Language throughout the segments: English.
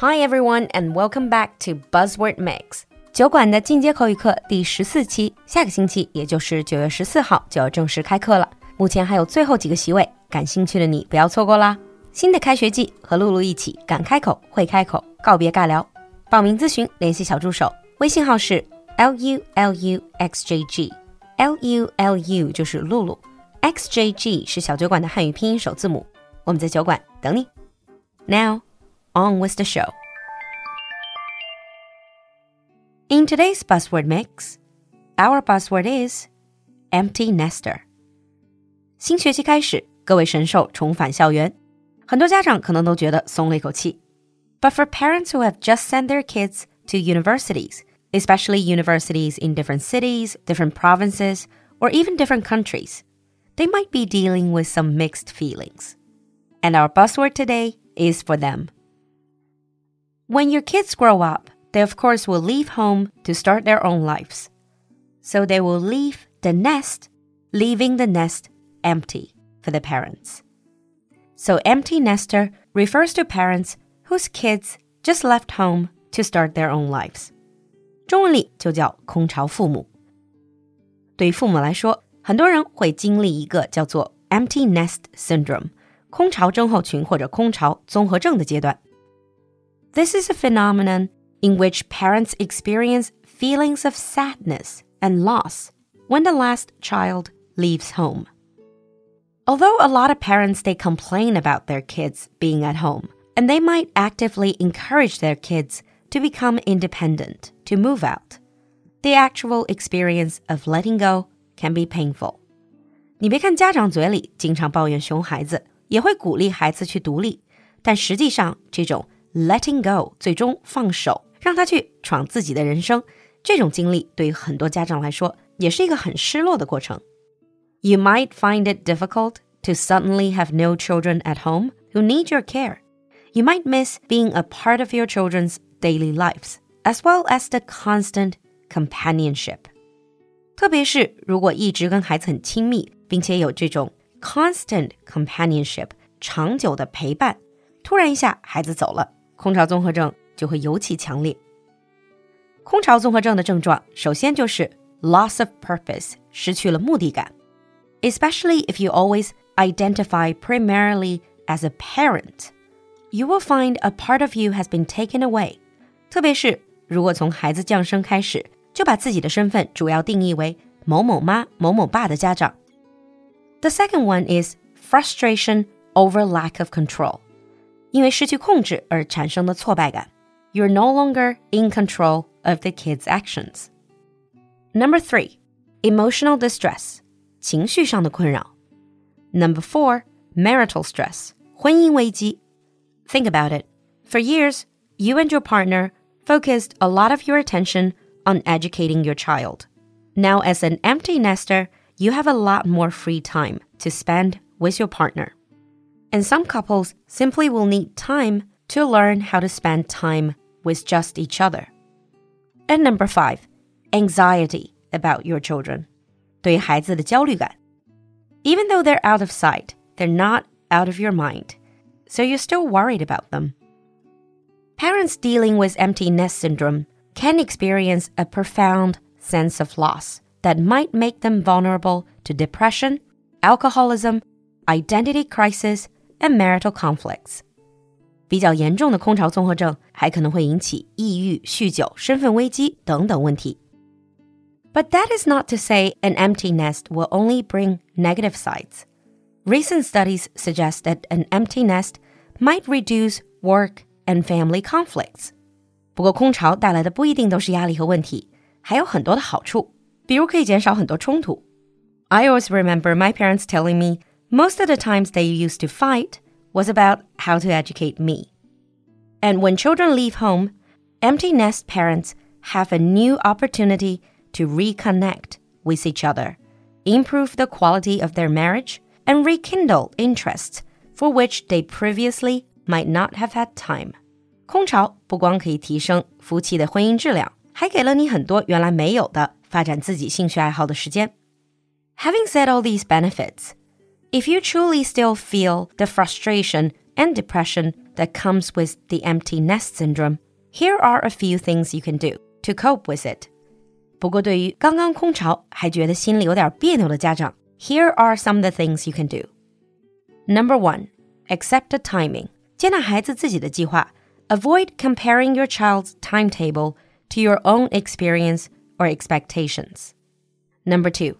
Hi everyone, and welcome back to Buzzword Mix 酒馆的进阶口语课第十四期。下个星期，也就是九月十四号就要正式开课了。目前还有最后几个席位，感兴趣的你不要错过啦！新的开学季，和露露一起敢开口会开口，告别尬聊。报名咨询，联系小助手，微信号是 l u l u x j g，l u l u 就是露露，x j g 是小酒馆的汉语拼音首字母。我们在酒馆等你。Now On with the show. In today's buzzword mix, our buzzword is empty nester. 新学期开始，各位神兽重返校园，很多家长可能都觉得松了一口气。But for parents who have just sent their kids to universities, especially universities in different cities, different provinces, or even different countries, they might be dealing with some mixed feelings. And our buzzword today is for them. When your kids grow up, they of course will leave home to start their own lives. So they will leave the nest, leaving the nest empty for the parents. So empty nester refers to parents whose kids just left home to start their own lives. 中文里就叫空巢父母。对于父母来说，很多人会经历一个叫做 empty nest syndrome 空巢症候群或者空巢综合症的阶段。 This is a phenomenon in which parents experience feelings of sadness and loss when the last child leaves home. Although a lot of parents they complain about their kids being at home, and they might actively encourage their kids to become independent, to move out. The actual experience of letting go can be painful. 你别看家长嘴里经常抱怨熊孩子，也会鼓励孩子去独立，但实际上这种 letting go 最终放手，让他去闯自己的人生，这种经历对于很多家长来说也是一个很失落的过程。You might find it difficult to suddenly have no children at home who need your care. You might miss being a part of your children's daily lives, as well as the constant companionship. 特别是如果一直跟孩子很亲密，并且有这种 constant companionship 长久的陪伴，突然一下孩子走了， 空巢综合症就会尤其强烈。空巢综合症的症状，首先就是 loss of purpose，失去了目的感。Especially if you always identify primarily as a parent, you will find a part of you has been taken away. 特别是如果从孩子降生开始就把自己的身份主要定义为某某妈、某某爸的家长。The second one is frustration over lack of control. 因为失去控制而产生的挫败感。You're no longer in control of the kid's actions. Number three, emotional distress. 情绪上的困扰。Number four, marital stress. 婚姻危机。Think about it. For years, you and your partner focused a lot of your attention on educating your child. Now, as an empty nester, you have a lot more free time to spend with your partner. And some couples simply will need time to learn how to spend time with just each other. And number five, anxiety about your children. 对孩子的焦虑感. Even though they're out of sight, they're not out of your mind. So you're still worried about them. Parents dealing with empty nest syndrome can experience a profound sense of loss that might make them vulnerable to depression, alcoholism, identity crisis, and marital conflicts. 比较严重的空巢综合症还可能会引起抑郁、酗酒、身份危机等等问题。But that is not to say an empty nest will only bring negative sides. Recent studies suggest that an empty nest might reduce work and family conflicts. 不过，空巢带来的不一定都是压力和问题，还有很多的好处，比如可以减少很多冲突。I always remember my parents telling me most of the times they used to fight was about how to educate me. And when children leave home, empty nest parents have a new opportunity to reconnect with each other, improve the quality of their marriage, and rekindle interests for which they previously might not have had time. 空巢不光可以提升夫妻的婚姻质量，还给了你很多原来没有的发展自己兴趣爱好的时间。Having said all these benefits, if you truly still feel the frustration and depression that comes with the empty nest syndrome, here are a few things you can do to cope with it. 不过，对于刚刚空巢还觉得心里有点别扭的家长，here are some of the things you can do. Number one, accept the timing. 接纳孩子自己的计划. Avoid comparing your child's timetable to your own experience or expectations. Number two,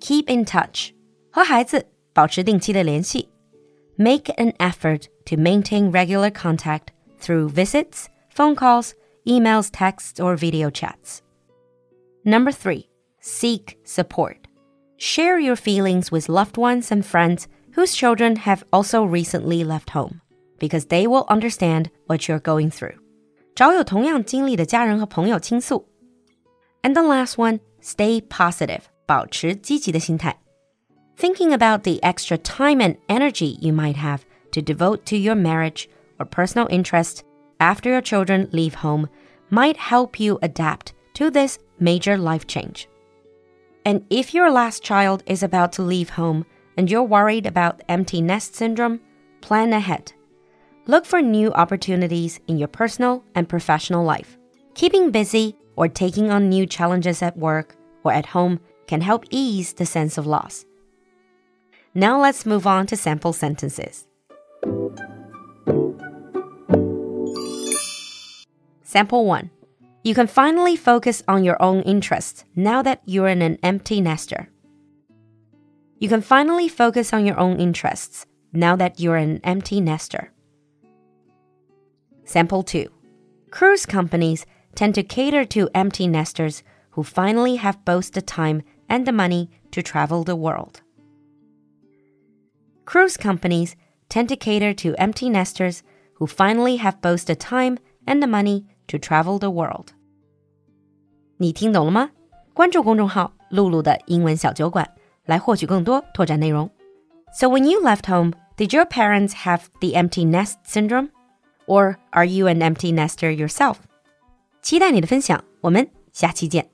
keep in touch. 和孩子 保持定期的联系. Make an effort to maintain regular contact through visits, phone calls, emails, texts, or video chats. Number three, seek support. Share your feelings with loved ones and friends whose children have also recently left home because they will understand what you're going through. 找有同样经历的家人和朋友倾诉. And the last one, stay positive. 保持积极的心态. Thinking about the extra time and energy you might have to devote to your marriage or personal interest after your children leave home might help you adapt to this major life change. And if your last child is about to leave home and you're worried about empty nest syndrome, plan ahead. Look for new opportunities in your personal and professional life. Keeping busy or taking on new challenges at work or at home can help ease the sense of loss. Now let's move on to sample sentences. Sample 1. You can finally focus on your own interests now that you're in an empty nester. You can finally focus on your own interests now that you're an empty nester. Sample 2. Cruise companies tend to cater to empty nesters who finally have both the time and the money to travel the world. Cruise companies tend to cater to empty nesters who finally have both the time and the money to travel the world. 你听懂了吗？关注公众号“露露的英文小酒馆”来获取更多拓展内容。So when you left home, did your parents have the empty nest syndrome? Or are you an empty nester yourself? 期待你的分享，我们下期见。